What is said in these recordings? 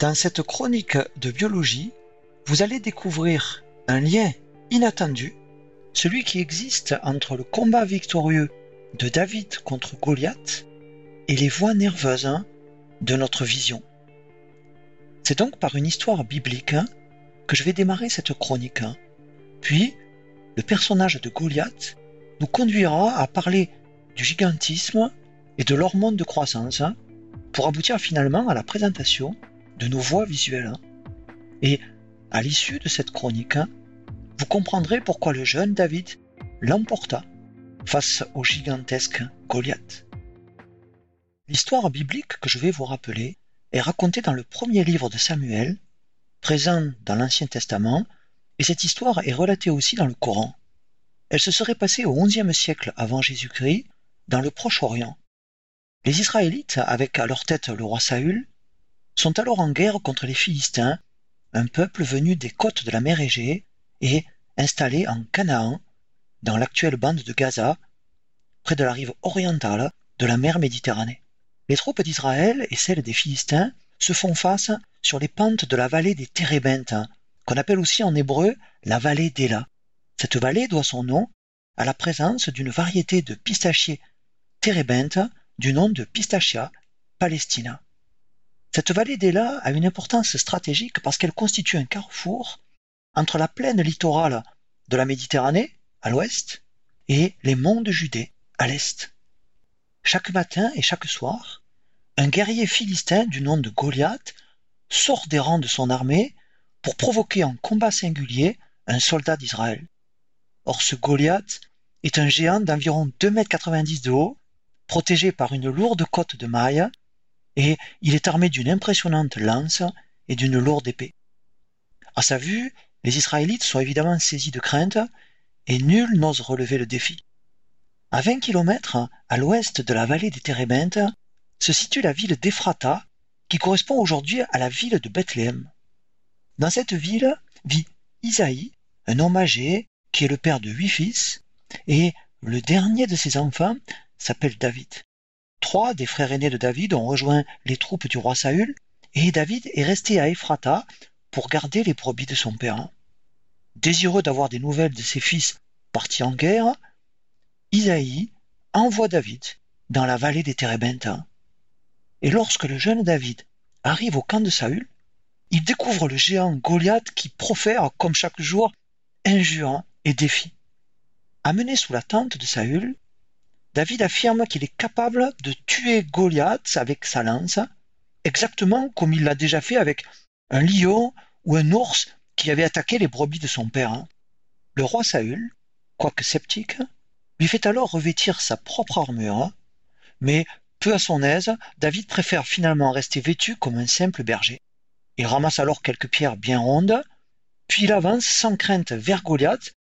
Dans cette chronique de biologie, vous allez découvrir un lien inattendu, celui qui existe entre le combat victorieux de David contre Goliath et les voies nerveuses hein, de notre vision. C'est donc par une histoire biblique hein, que je vais démarrer cette chronique. Hein. Puis, le personnage de Goliath nous conduira à parler du gigantisme et de l'hormone de croissance pour aboutir finalement à la présentation de nos voix visuelles. Et à l'issue de cette chronique, vous comprendrez pourquoi le jeune David l'emporta face au gigantesque Goliath. L'histoire biblique que je vais vous rappeler est racontée dans le premier livre de Samuel, présent dans l'Ancien Testament, et cette histoire est relatée aussi dans le Coran. Elle se serait passée au XIe siècle avant Jésus-Christ, dans le Proche-Orient. Les Israélites, avec à leur tête le roi Saül, sont alors en guerre contre les Philistins, un peuple venu des côtes de la mer Égée et installé en Canaan, dans l'actuelle bande de Gaza, près de la rive orientale de la mer Méditerranée. Les troupes d'Israël et celles des Philistins se font face sur les pentes de la vallée des Térébintes, qu'on appelle aussi en hébreu la vallée d'Ela. Cette vallée doit son nom à la présence d'une variété de pistachiers térébintes du nom de Pistachia palestina. Cette vallée d'Ela a une importance stratégique parce qu'elle constitue un carrefour entre la plaine littorale de la Méditerranée, à l'ouest, et les monts de Judée, à l'est. Chaque matin et chaque soir, un guerrier philistin du nom de Goliath sort des rangs de son armée pour provoquer en combat singulier un soldat d'Israël. Or ce Goliath est un géant d'environ 2,90 m de haut, protégé par une lourde côte de mailles et il est armé d'une impressionnante lance et d'une lourde épée. À sa vue, les Israélites sont évidemment saisis de crainte et nul n'ose relever le défi. À 20 kilomètres à l'ouest de la vallée des Térébintes se situe la ville d'Ephrata qui correspond aujourd'hui à la ville de Bethléem. Dans cette ville vit Isaïe, un homme âgé qui est le père de huit fils, et le dernier de ses enfants s'appelle David. Trois des frères aînés de David ont rejoint les troupes du roi Saül, et David est resté à Ephrata pour garder les brebis de son père. Désireux d'avoir des nouvelles de ses fils partis en guerre, Isaïe envoie David dans la vallée des Térébintes. Et lorsque le jeune David arrive au camp de Saül, il découvre le géant Goliath qui profère, comme chaque jour, injures et défis. Amené sous la tente de Saül, David affirme qu'il est capable de tuer Goliath avec sa lance, exactement comme il l'a déjà fait avec un lion ou un ours qui avait attaqué les brebis de son père. Le roi Saül, quoique sceptique, lui fait alors revêtir sa propre armure, mais peu à son aise, David préfère finalement rester vêtu comme un simple berger. Il ramasse alors quelques pierres bien rondes, puis il avance sans crainte vers Goliath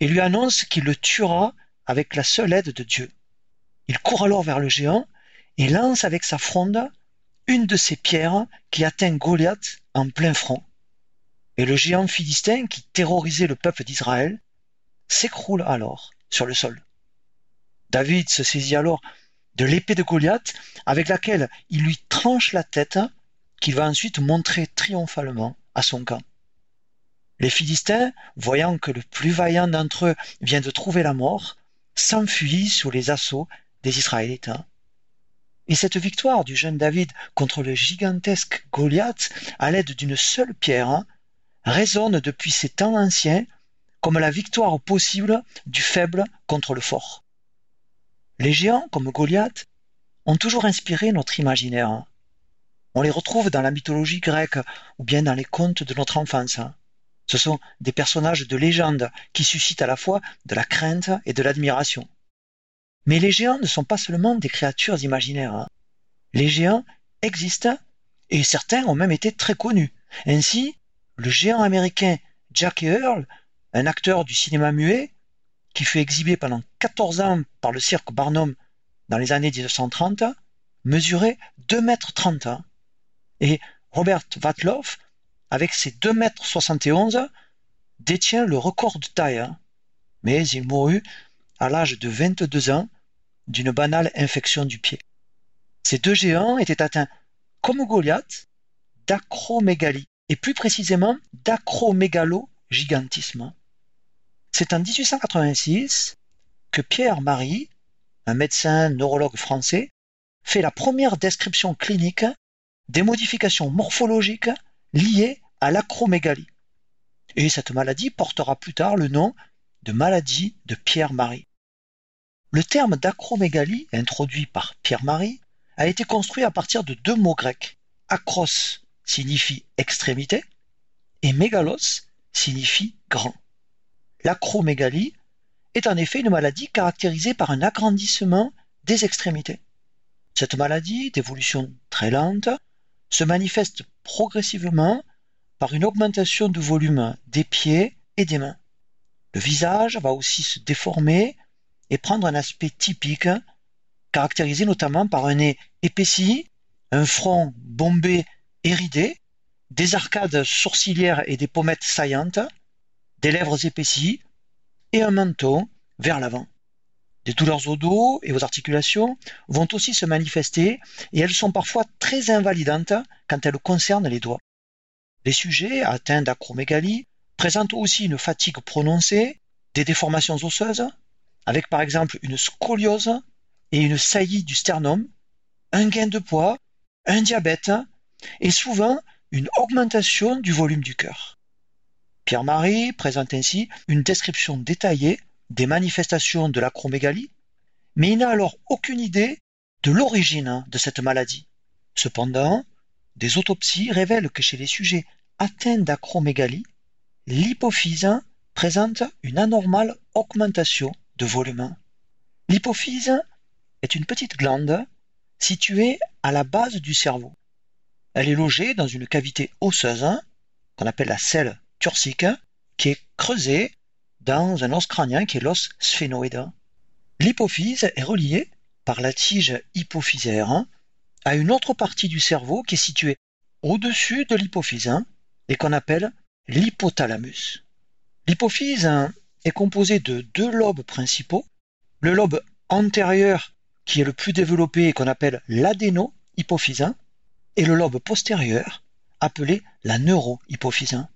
et lui annonce qu'il le tuera avec la seule aide de Dieu. Il court alors vers le géant et lance avec sa fronde une de ces pierres qui atteint Goliath en plein front. Et le géant philistin qui terrorisait le peuple d'Israël s'écroule alors sur le sol. David se saisit alors de l'épée de Goliath avec laquelle il lui tranche la tête qu'il va ensuite montrer triomphalement à son camp. Les Philistins, voyant que le plus vaillant d'entre eux vient de trouver la mort, s'enfuient sous les assauts des Israélites. Hein. Et cette victoire du jeune David contre le gigantesque Goliath à l'aide d'une seule pierre hein, résonne depuis ces temps anciens comme la victoire possible du faible contre le fort. Les géants comme Goliath ont toujours inspiré notre imaginaire. Hein. On les retrouve dans la mythologie grecque ou bien dans les contes de notre enfance. Ce sont des personnages de légende qui suscitent à la fois de la crainte et de l'admiration. Mais les géants ne sont pas seulement des créatures imaginaires. Hein. Les géants existent et certains ont même été très connus. Ainsi, le géant américain Jackie Earl, un acteur du cinéma muet, qui fut exhibé pendant 14 ans par le cirque Barnum dans les années 1930, mesurait 2 mètres 30 Et Robert Vatloff, avec ses 2 mètres 71, détient le record de taille. Hein. Mais il mourut à l'âge de 22 ans d'une banale infection du pied. Ces deux géants étaient atteints, comme Goliath, d'acromégalie, et plus précisément d'acromégalo-gigantisme. C'est en 1886 que Pierre-Marie, un médecin neurologue français, fait la première description clinique des modifications morphologiques liées à l'acromégalie. Et cette maladie portera plus tard le nom de maladie de Pierre-Marie. Le terme d'acromégalie, introduit par Pierre-Marie, a été construit à partir de deux mots grecs. Acros signifie extrémité et mégalos signifie grand. L'acromégalie est en effet une maladie caractérisée par un agrandissement des extrémités. Cette maladie, d'évolution très lente, se manifeste progressivement par une augmentation du volume des pieds et des mains. Le visage va aussi se déformer et prendre un aspect typique, caractérisé notamment par un nez épaissi, un front bombé et ridé, des arcades sourcilières et des pommettes saillantes, des lèvres épaissies et un menton vers l'avant. Des douleurs au dos et aux articulations vont aussi se manifester et elles sont parfois très invalidantes quand elles concernent les doigts. Les sujets atteints d'acromégalie présentent aussi une fatigue prononcée, des déformations osseuses, avec par exemple une scoliose et une saillie du sternum, un gain de poids, un diabète et souvent une augmentation du volume du cœur. Pierre-Marie présente ainsi une description détaillée des manifestations de l'acromégalie, mais il n'a alors aucune idée de l'origine de cette maladie. Cependant, des autopsies révèlent que chez les sujets atteints d'acromégalie, l'hypophyse présente une anormale augmentation de. L'hypophyse est une petite glande située à la base du cerveau. Elle est logée dans une cavité osseuse qu'on appelle la selle turcique qui est creusée dans un os crânien qui est l'os sphénoïde. L'hypophyse est reliée par la tige hypophysaire à une autre partie du cerveau qui est située au-dessus de l'hypophyse et qu'on appelle l'hypothalamus. L'hypophyse est composée de deux lobes principaux, le lobe antérieur qui est le plus développé et qu'on appelle l'adéno-hypophysin, et le lobe postérieur appelé la neuro-hypophysin.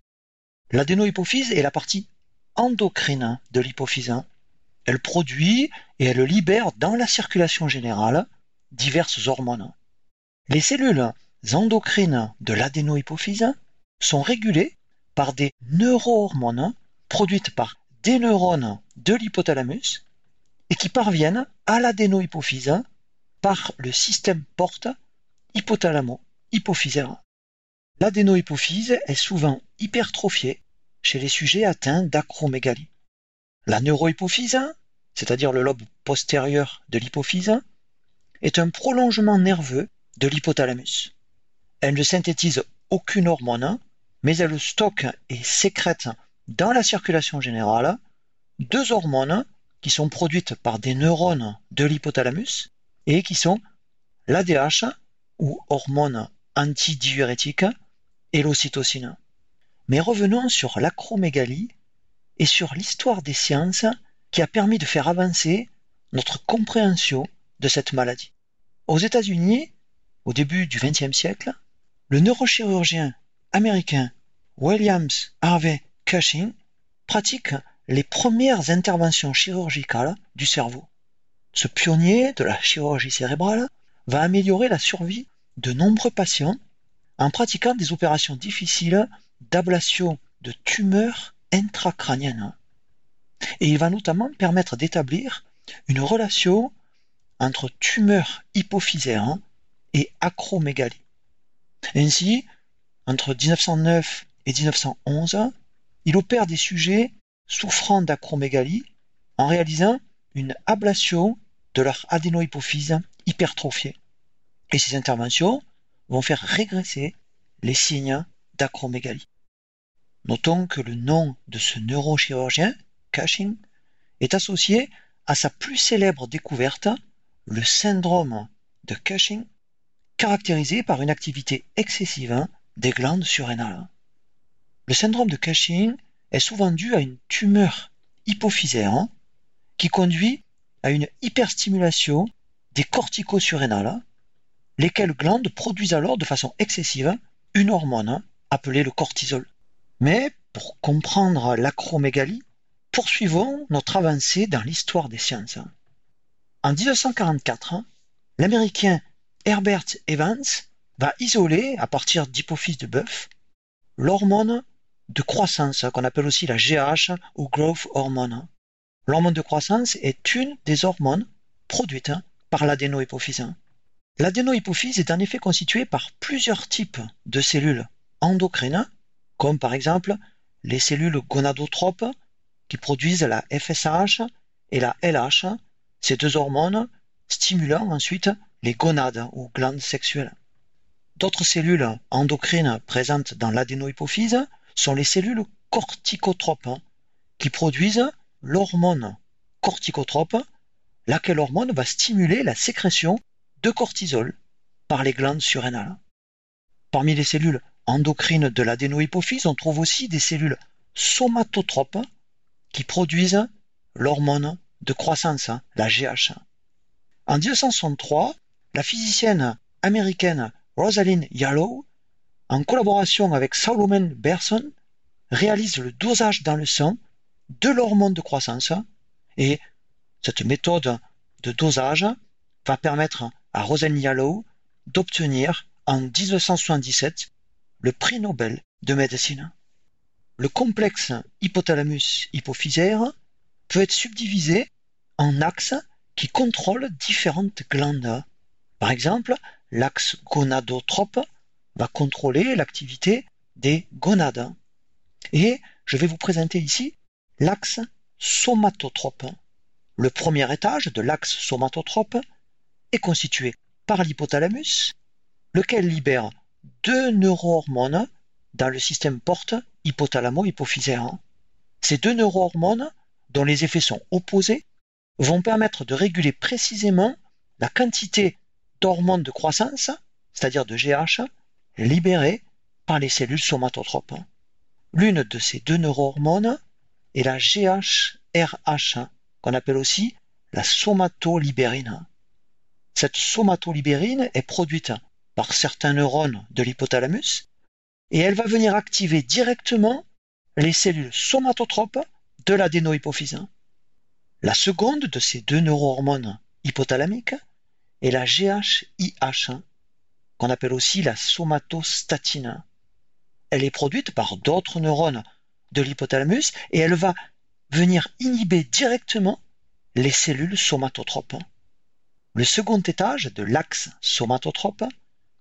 L'adéno-hypophyse est la partie endocrine de l'hypophyse. Elle produit et elle libère dans la circulation générale diverses hormones. Les cellules endocrines de l'adénohypophyse sont régulées par des neurohormones produites par des neurones de l'hypothalamus et qui parviennent à l'adénohypophyse par le système porte hypothalamo-hypophysaire. L'adénohypophyse est souvent hypertrophiée chez les sujets atteints d'acromégalie. La neurohypophyse, c'est-à-dire le lobe postérieur de l'hypophyse, est un prolongement nerveux de l'hypothalamus. Elle ne synthétise aucune hormone, mais elle stocke et sécrète dans la circulation générale deux hormones qui sont produites par des neurones de l'hypothalamus et qui sont l'ADH ou hormone antidiurétique et l'ocytocine. Mais revenons sur l'acromégalie et sur l'histoire des sciences qui a permis de faire avancer notre compréhension de cette maladie. Aux États-Unis, au début du XXe siècle, le neurochirurgien américain Williams Harvey Cushing pratique les premières interventions chirurgicales du cerveau. Ce pionnier de la chirurgie cérébrale va améliorer la survie de nombreux patients en pratiquant des opérations difficiles d'ablation de tumeurs intracrâniennes. Et il va notamment permettre d'établir une relation entre tumeurs hypophysaires et acromégalie. Ainsi, entre 1909 et 1911, il opère des sujets souffrant d'acromégalie en réalisant une ablation de leur adénohypophyse hypertrophiée. Et ces interventions vont faire régresser les signes d'acromégalie. Notons que le nom de ce neurochirurgien, Cushing, est associé à sa plus célèbre découverte, le syndrome de Cushing, caractérisé par une activité excessive des glandes surrénales. Le syndrome de Cushing est souvent dû à une tumeur hypophysaire qui conduit à une hyperstimulation des corticosurrénales, lesquelles glandes produisent alors de façon excessive une hormone appelée le cortisol. Mais pour comprendre l'acromégalie, poursuivons notre avancée dans l'histoire des sciences. En 1944, l'Américain Herbert Evans va isoler, à partir d'hypophyse de bœuf, l'hormone de croissance, qu'on appelle aussi la GH ou growth hormone. L'hormone de croissance est une des hormones produites par l'adénohypophyse. L'adénohypophyse est en effet constituée par plusieurs types de cellules endocrines, comme par exemple les cellules gonadotropes qui produisent la FSH et la LH, ces deux hormones stimulant ensuite les gonades ou glandes sexuelles. D'autres cellules endocrines présentes dans l'adénohypophyse sont les cellules corticotropes qui produisent l'hormone corticotrope, laquelle hormone va stimuler la sécrétion de cortisol par les glandes surrénales. Parmi les cellules endocrines de l'adénohypophyse, on trouve aussi des cellules somatotropes qui produisent l'hormone de croissance, la GH. En 1963, la physicienne américaine Rosalind Yalow, en collaboration avec Solomon Berson, réalise le dosage dans le sang de l'hormone de croissance et cette méthode de dosage va permettre à Rosalind Yalow d'obtenir en 1977 le prix Nobel de médecine. Le complexe hypothalamus-hypophysaire peut être subdivisé en axes qui contrôlent différentes glandes. Par exemple, l'axe gonadotrope va contrôler l'activité des gonades. Et je vais vous présenter ici l'axe somatotrope. Le premier étage de l'axe somatotrope est constitué par l'hypothalamus, lequel libère deux neurohormones dans le système porte hypothalamo-hypophysaire. Ces deux neurohormones, dont les effets sont opposés, vont permettre de réguler précisément la quantité d'hormones de croissance, c'est-à-dire de GH, libérées par les cellules somatotropes. L'une de ces deux neurohormones est la GHRH, qu'on appelle aussi la somatolibérine. Cette somatolibérine est produite par certains neurones de l'hypothalamus et elle va venir activer directement les cellules somatotropes de l'adénohypophyse. La seconde de ces deux neurohormones hypothalamiques et la GHIH, qu'on appelle aussi la somatostatine. Elle est produite par d'autres neurones de l'hypothalamus et elle va venir inhiber directement les cellules somatotropes. Le second étage de l'axe somatotrope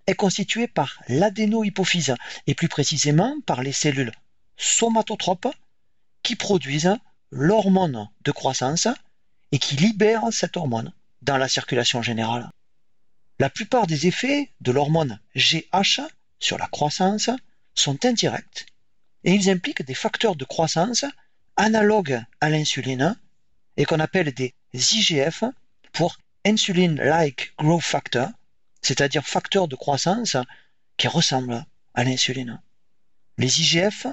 est constitué par l'adénohypophyse et plus précisément par les cellules somatotropes qui produisent l'hormone de croissance et qui libèrent cette hormone dans la circulation générale. La plupart des effets de l'hormone GH sur la croissance sont indirects et ils impliquent des facteurs de croissance analogues à l'insuline et qu'on appelle des IGF pour Insulin-like Growth Factor, c'est-à-dire facteurs de croissance qui ressemblent à l'insuline. Les IGF,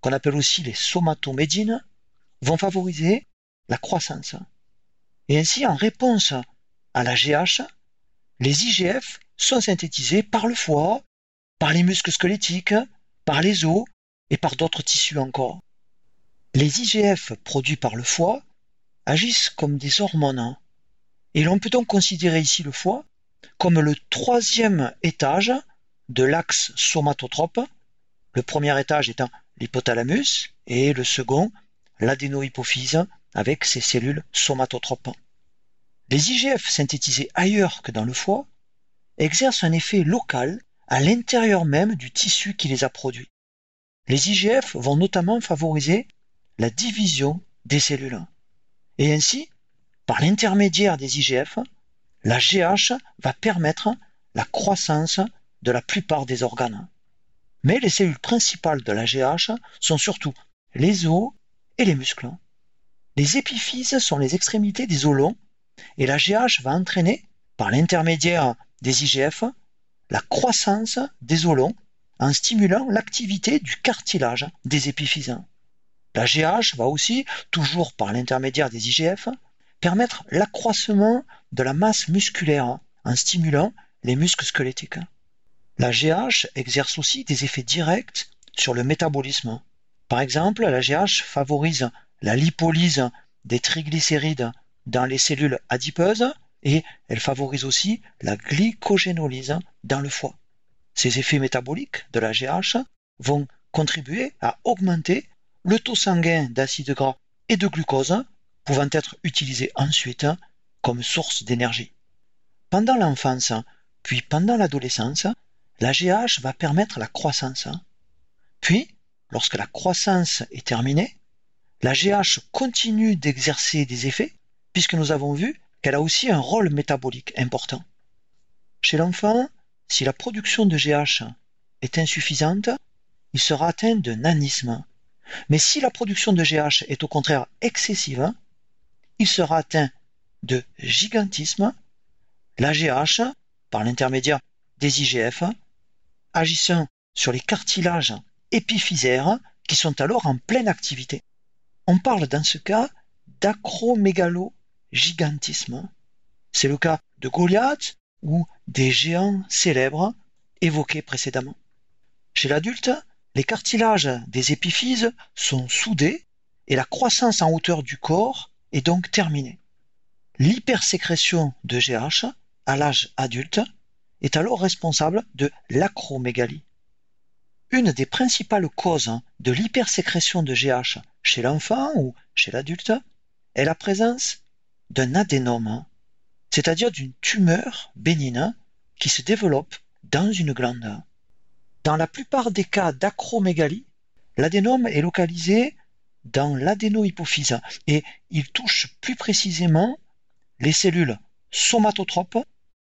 qu'on appelle aussi les somatomédines, vont favoriser la croissance. Et ainsi, en réponse à la GH, les IGF sont synthétisés par le foie, par les muscles squelettiques, par les os et par d'autres tissus encore. Les IGF produits par le foie agissent comme des hormones. Et l'on peut donc considérer ici le foie comme le troisième étage de l'axe somatotrope, le premier étage étant l'hypothalamus et le second l'adénohypophyse avec ses cellules somatotropes. Les IGF synthétisés ailleurs que dans le foie exercent un effet local à l'intérieur même du tissu qui les a produits. Les IGF vont notamment favoriser la division des cellules. Et ainsi, par l'intermédiaire des IGF, la GH va permettre la croissance de la plupart des organes. Mais les cellules principales de la GH sont surtout les os et les muscles. Les épiphyses sont les extrémités des os longs et la GH va entraîner, par l'intermédiaire des IGF, la croissance des os longs en stimulant l'activité du cartilage des épiphyses. La GH va aussi, toujours par l'intermédiaire des IGF, permettre l'accroissement de la masse musculaire en stimulant les muscles squelettiques. La GH exerce aussi des effets directs sur le métabolisme. Par exemple, la GH favorise la lipolyse des triglycérides dans les cellules adipeuses et elle favorise aussi la glycogénolyse dans le foie. Ces effets métaboliques de la GH vont contribuer à augmenter le taux sanguin d'acide gras et de glucose pouvant être utilisés ensuite comme source d'énergie. Pendant l'enfance, puis pendant l'adolescence, la GH va permettre la croissance. Puis, lorsque la croissance est terminée, la GH continue d'exercer des effets puisque nous avons vu qu'elle a aussi un rôle métabolique important. Chez l'enfant, si la production de GH est insuffisante, il sera atteint de nanisme. Mais si la production de GH est au contraire excessive, il sera atteint de gigantisme, la GH, par l'intermédiaire des IGF, agissant sur les cartilages épiphysaires qui sont alors en pleine activité. On parle dans ce cas d'acromégalo-gigantisme. C'est le cas de Goliath ou des géants célèbres évoqués précédemment. Chez l'adulte, les cartilages des épiphyses sont soudés et la croissance en hauteur du corps est donc terminée. L'hypersécrétion de GH à l'âge adulte est alors responsable de l'acromégalie. Une des principales causes de l'hypersécrétion de GH chez l'enfant ou chez l'adulte est la présence d'un adénome, c'est-à-dire d'une tumeur bénigne qui se développe dans une glande. Dans la plupart des cas d'acromégalie, l'adénome est localisé dans l'adénohypophyse et il touche plus précisément les cellules somatotropes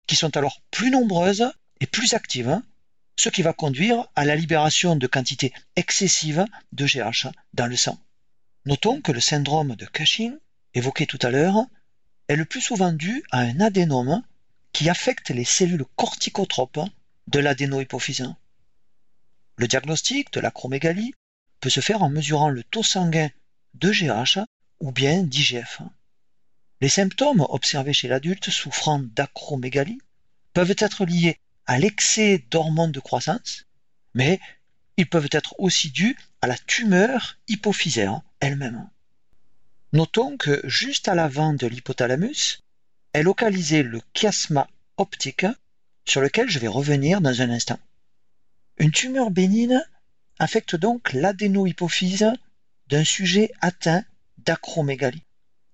qui sont alors plus nombreuses et plus actives, ce qui va conduire à la libération de quantités excessives de GH dans le sang. Notons que le syndrome de Cushing, évoqué tout à l'heure, est le plus souvent dû à un adénome qui affecte les cellules corticotropes de l'adénohypophyse. Le diagnostic de l'acromégalie peut se faire en mesurant le taux sanguin de GH ou bien d'IGF. Les symptômes observés chez l'adulte souffrant d'acromégalie peuvent être liés à l'excès d'hormones de croissance, mais ils peuvent être aussi dus à la tumeur hypophysaire elle-même. Notons que juste à l'avant de l'hypothalamus est localisé le chiasma optique sur lequel je vais revenir dans un instant. Une tumeur bénigne affecte donc l'adénohypophyse d'un sujet atteint d'acromégalie.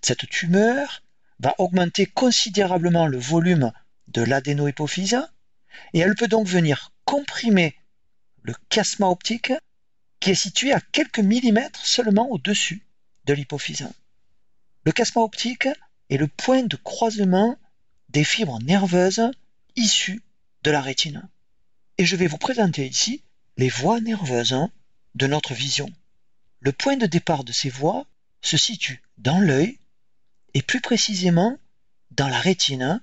Cette tumeur va augmenter considérablement le volume de l'adénohypophyse et elle peut donc venir comprimer le chiasma optique qui est situé à quelques millimètres seulement au-dessus de l'hypophyse. Le chiasma optique est le point de croisement des fibres nerveuses issues de la rétine. Et je vais vous présenter ici les voies nerveuses de notre vision. Le point de départ de ces voies se situe dans l'œil et plus précisément dans la rétine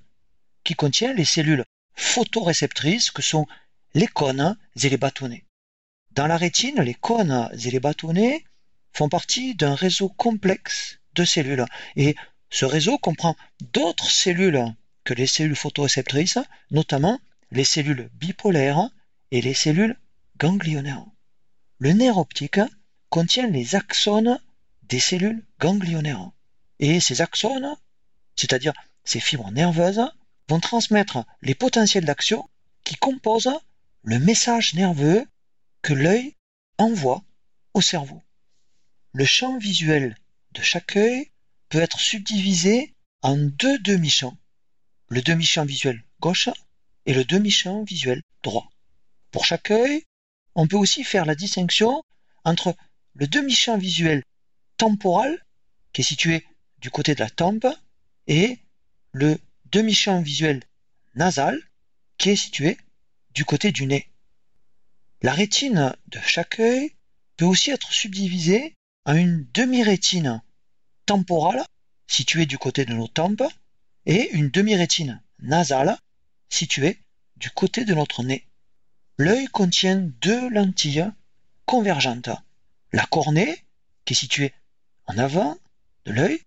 qui contient les cellules photoréceptrices que sont les cônes et les bâtonnets. Dans la rétine, les cônes et les bâtonnets font partie d'un réseau complexe de cellules et ce réseau comprend d'autres cellules que les cellules photoréceptrices, notamment les cellules bipolaires et les cellules ganglionnaires. Le nerf optique contient les axones des cellules ganglionnaires. Et ces axones, c'est-à-dire ces fibres nerveuses, vont transmettre les potentiels d'action qui composent le message nerveux que l'œil envoie au cerveau. Le champ visuel de chaque œil peut être subdivisé en deux demi-champs. Le demi-champ visuel gauche et le demi-champ visuel droit. Pour chaque œil, on peut aussi faire la distinction entre le demi-champ visuel temporal, qui est situé du côté de la tempe, et le demi-champ visuel nasal qui est situé du côté du nez. La rétine de chaque œil peut aussi être subdivisée en une demi-rétine temporale située du côté de nos tempes et une demi-rétine nasale située du côté de notre nez. L'œil contient deux lentilles convergentes. La cornée, qui est située en avant de l'œil,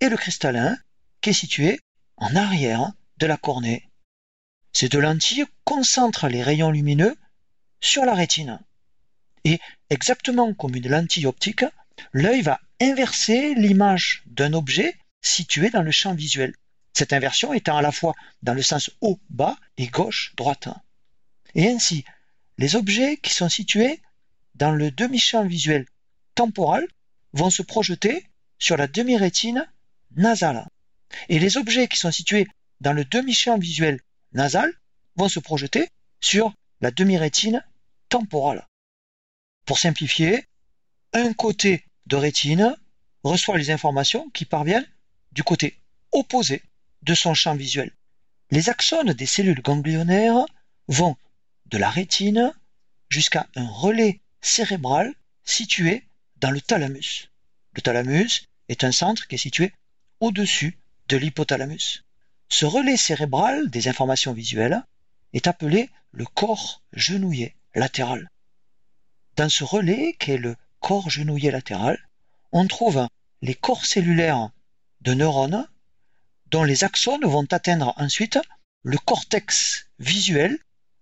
et le cristallin, qui est situé en arrière de la cornée. Ces deux lentilles concentrent les rayons lumineux sur la rétine. Et exactement comme une lentille optique, l'œil va inverser l'image d'un objet situé dans le champ visuel. Cette inversion étant à la fois dans le sens haut-bas et gauche-droite. Et ainsi, les objets qui sont situés dans le demi-champ visuel temporal vont se projeter sur la demi-rétine nasale. Et les objets qui sont situés dans le demi-champ visuel nasal vont se projeter sur la demi-rétine temporale. Pour simplifier, un côté de rétine reçoit les informations qui parviennent du côté opposé de son champ visuel. Les axones des cellules ganglionnaires vont de la rétine jusqu'à un relais cérébral situé dans le thalamus. Le thalamus est un centre qui est situé au-dessus de l'hypothalamus. Ce relais cérébral des informations visuelles est appelé le corps genouillé latéral. Dans ce relais, qui est le corps genouillé latéral, on trouve les corps cellulaires de neurones dont les axones vont atteindre ensuite le cortex visuel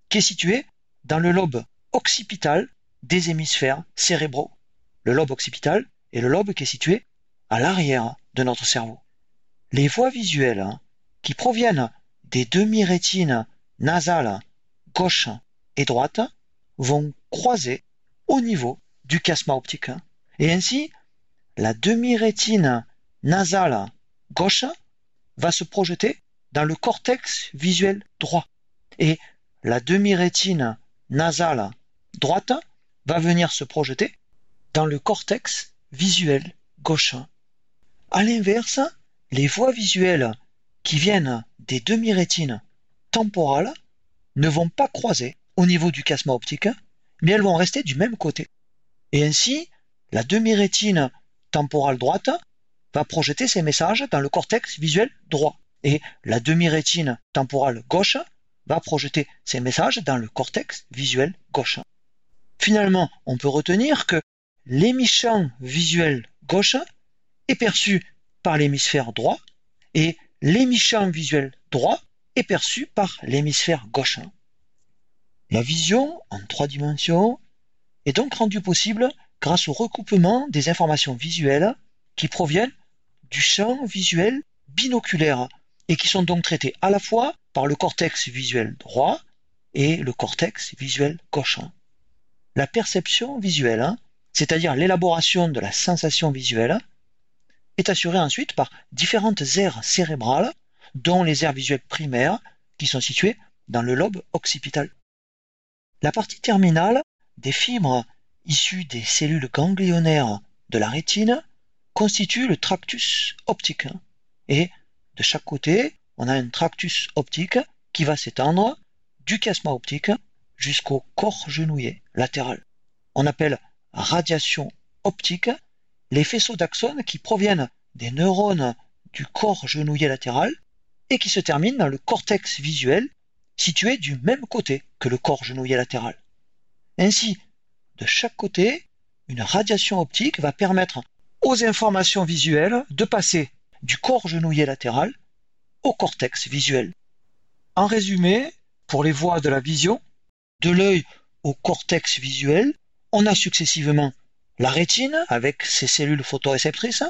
qui est situé dans le lobe occipital des hémisphères cérébraux. Le lobe occipital est le lobe qui est situé à l'arrière de notre cerveau. Les voies visuelles qui proviennent des demi-rétines nasales gauche et droite vont croiser au niveau du chiasma optique. Et ainsi, la demi-rétine nasale gauche va se projeter dans le cortex visuel droit. Et la demi-rétine nasale droite va venir se projeter dans le cortex visuel gauche. À l'inverse, les voies visuelles qui viennent des demi-rétines temporales ne vont pas croiser au niveau du chiasma optique, mais elles vont rester du même côté. Et ainsi, la demi-rétine temporale droite va projeter ses messages dans le cortex visuel droit. Et la demi-rétine temporale gauche va projeter ses messages dans le cortex visuel gauche. Finalement, on peut retenir que l'hémisphère visuel gauche est perçu par l'hémisphère droit et l'hémisphère visuel droit est perçu par l'hémisphère gauche. La vision en trois dimensions est donc rendue possible grâce au recoupement des informations visuelles qui proviennent du champ visuel binoculaire et qui sont donc traitées à la fois par le cortex visuel droit et le cortex visuel gauche. La perception visuelle, c'est-à-dire l'élaboration de la sensation visuelle, est assurée ensuite par différentes aires cérébrales, dont les aires visuelles primaires, qui sont situées dans le lobe occipital. La partie terminale des fibres issues des cellules ganglionnaires de la rétine constitue le tractus optique. Et de chaque côté, on a un tractus optique qui va s'étendre du chiasma optique jusqu'au corps genouillé latéral. On appelle radiation optique les faisceaux d'axones qui proviennent des neurones du corps genouillé latéral et qui se terminent dans le cortex visuel situé du même côté que le corps genouillé latéral. Ainsi, de chaque côté, une radiation optique va permettre aux informations visuelles de passer du corps genouillé latéral au cortex visuel. En résumé, pour les voies de la vision, de l'œil au cortex visuel, on a successivement la rétine avec ses cellules photoréceptrices,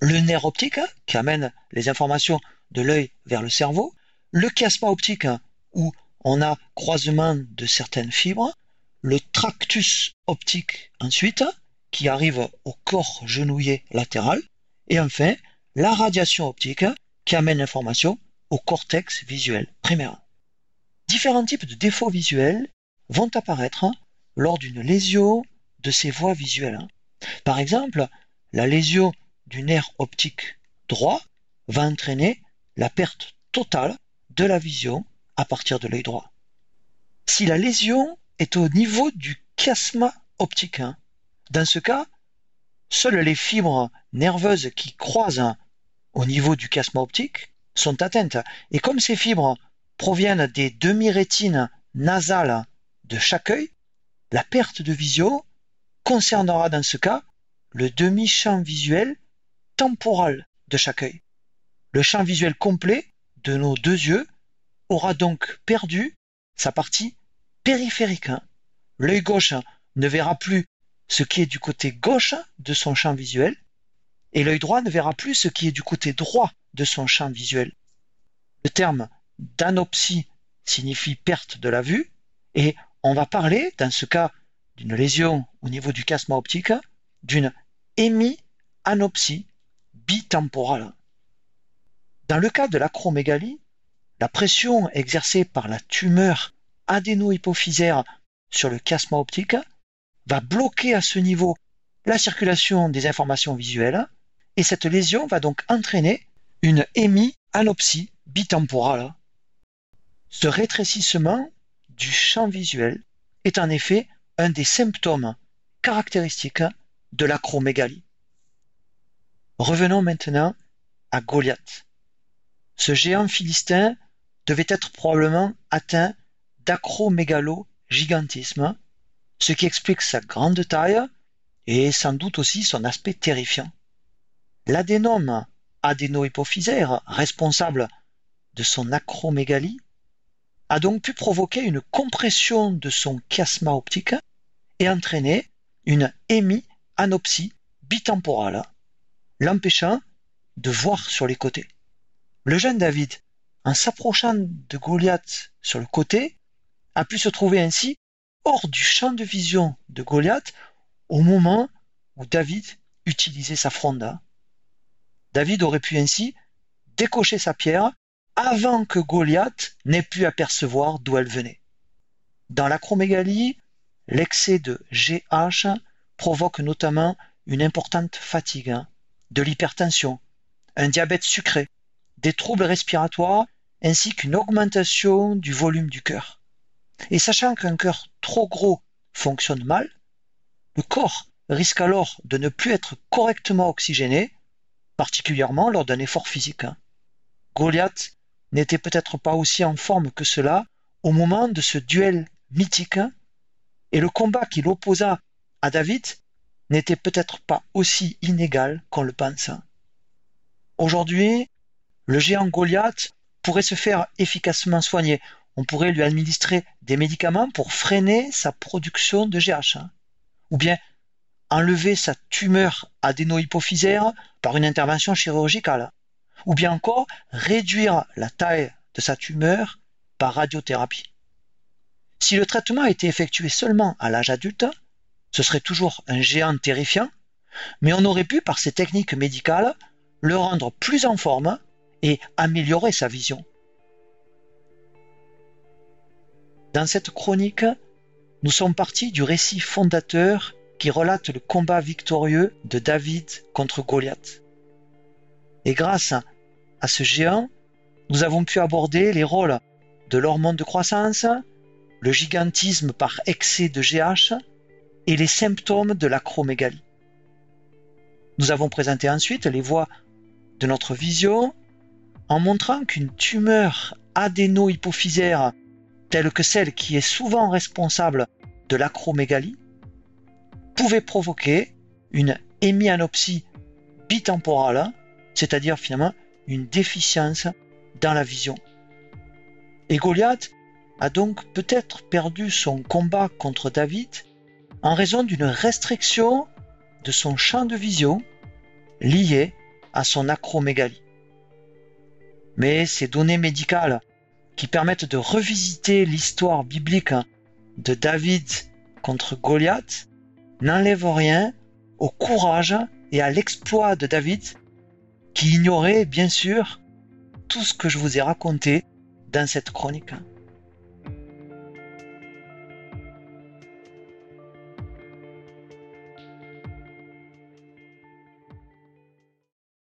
le nerf optique qui amène les informations de l'œil vers le cerveau, le chiasma optique où on a croisement de certaines fibres, le tractus optique ensuite qui arrive au corps genouillé latéral, et enfin la radiation optique qui amène l'information au cortex visuel primaire. Différents types de défauts visuels vont apparaître lors d'une lésion de ces voies visuelles. Par exemple, la lésion du nerf optique droit va entraîner la perte totale de la vision à partir de l'œil droit. Si la lésion est au niveau du chiasma optique, hein, dans ce cas, seules les fibres nerveuses qui croisent au niveau du chiasma optique sont atteintes. Et comme ces fibres proviennent des demi-rétines nasales de chaque œil, la perte de vision concernera dans ce cas le demi-champ visuel temporal de chaque œil. Le champ visuel complet de nos deux yeux aura donc perdu sa partie périphérique. L'œil gauche ne verra plus ce qui est du côté gauche de son champ visuel et l'œil droit ne verra plus ce qui est du côté droit de son champ visuel. Le terme d'anopsie signifie perte de la vue et on va parler, dans ce cas d'une lésion au niveau du chiasma optique, d'une hémi-anopsie bitemporale. Dans le cas de l'acromégalie, la pression exercée par la tumeur adéno-hypophysaire sur le chiasma optique va bloquer à ce niveau la circulation des informations visuelles et cette lésion va donc entraîner une hémi-anopsie bitemporale. Ce rétrécissement du champ visuel est en effet un des symptômes caractéristiques de l'acromégalie. Revenons maintenant à Goliath. Ce géant philistin devait être probablement atteint d'acromégalo-gigantisme, ce qui explique sa grande taille et sans doute aussi son aspect terrifiant. L'adénome adénohypophysaire, responsable de son acromégalie, a donc pu provoquer une compression de son chiasma optique et entraîner une hémi-anopsie bitemporale, l'empêchant de voir sur les côtés. Le jeune David, en s'approchant de Goliath sur le côté, a pu se trouver ainsi hors du champ de vision de Goliath au moment où David utilisait sa fronda. David aurait pu ainsi décocher sa pierre avant que Goliath n'ait pu apercevoir d'où elle venait. Dans l'acromégalie, l'excès de GH provoque notamment une importante fatigue, hein, de l'hypertension, un diabète sucré, des troubles respiratoires ainsi qu'une augmentation du volume du cœur. Et sachant qu'un cœur trop gros fonctionne mal, le corps risque alors de ne plus être correctement oxygéné, particulièrement lors d'un effort physique. Hein. Goliath n'était peut-être pas aussi en forme que cela au moment de ce duel mythique, et le combat qu'il opposa à David n'était peut-être pas aussi inégal qu'on le pense. Aujourd'hui, le géant Goliath pourrait se faire efficacement soigner. On pourrait lui administrer des médicaments pour freiner sa production de GH. Ou bien enlever sa tumeur adénohypophysaire par une intervention chirurgicale ou bien encore réduire la taille de sa tumeur par radiothérapie. Si le traitement a été effectué seulement à l'âge adulte, ce serait toujours un géant terrifiant, mais on aurait pu, par ces techniques médicales, le rendre plus en forme et améliorer sa vision. Dans cette chronique, nous sommes partis du récit fondateur qui relate le combat victorieux de David contre Goliath. Et grâce à ce géant, nous avons pu aborder les rôles de l'hormone de croissance, le gigantisme par excès de GH et les symptômes de l'acromégalie. Nous avons présenté ensuite les voies de notre vision en montrant qu'une tumeur adéno-hypophysaire telle que celle qui est souvent responsable de l'acromégalie pouvait provoquer une hémianopsie bitemporale, c'est-à-dire finalement une déficience dans la vision. Et Goliath a donc peut-être perdu son combat contre David en raison d'une restriction de son champ de vision liée à son acromégalie. Mais ces données médicales qui permettent de revisiter l'histoire biblique de David contre Goliath n'enlèvent rien au courage et à l'exploit de David qui ignorait bien sûr tout ce que je vous ai raconté dans cette chronique.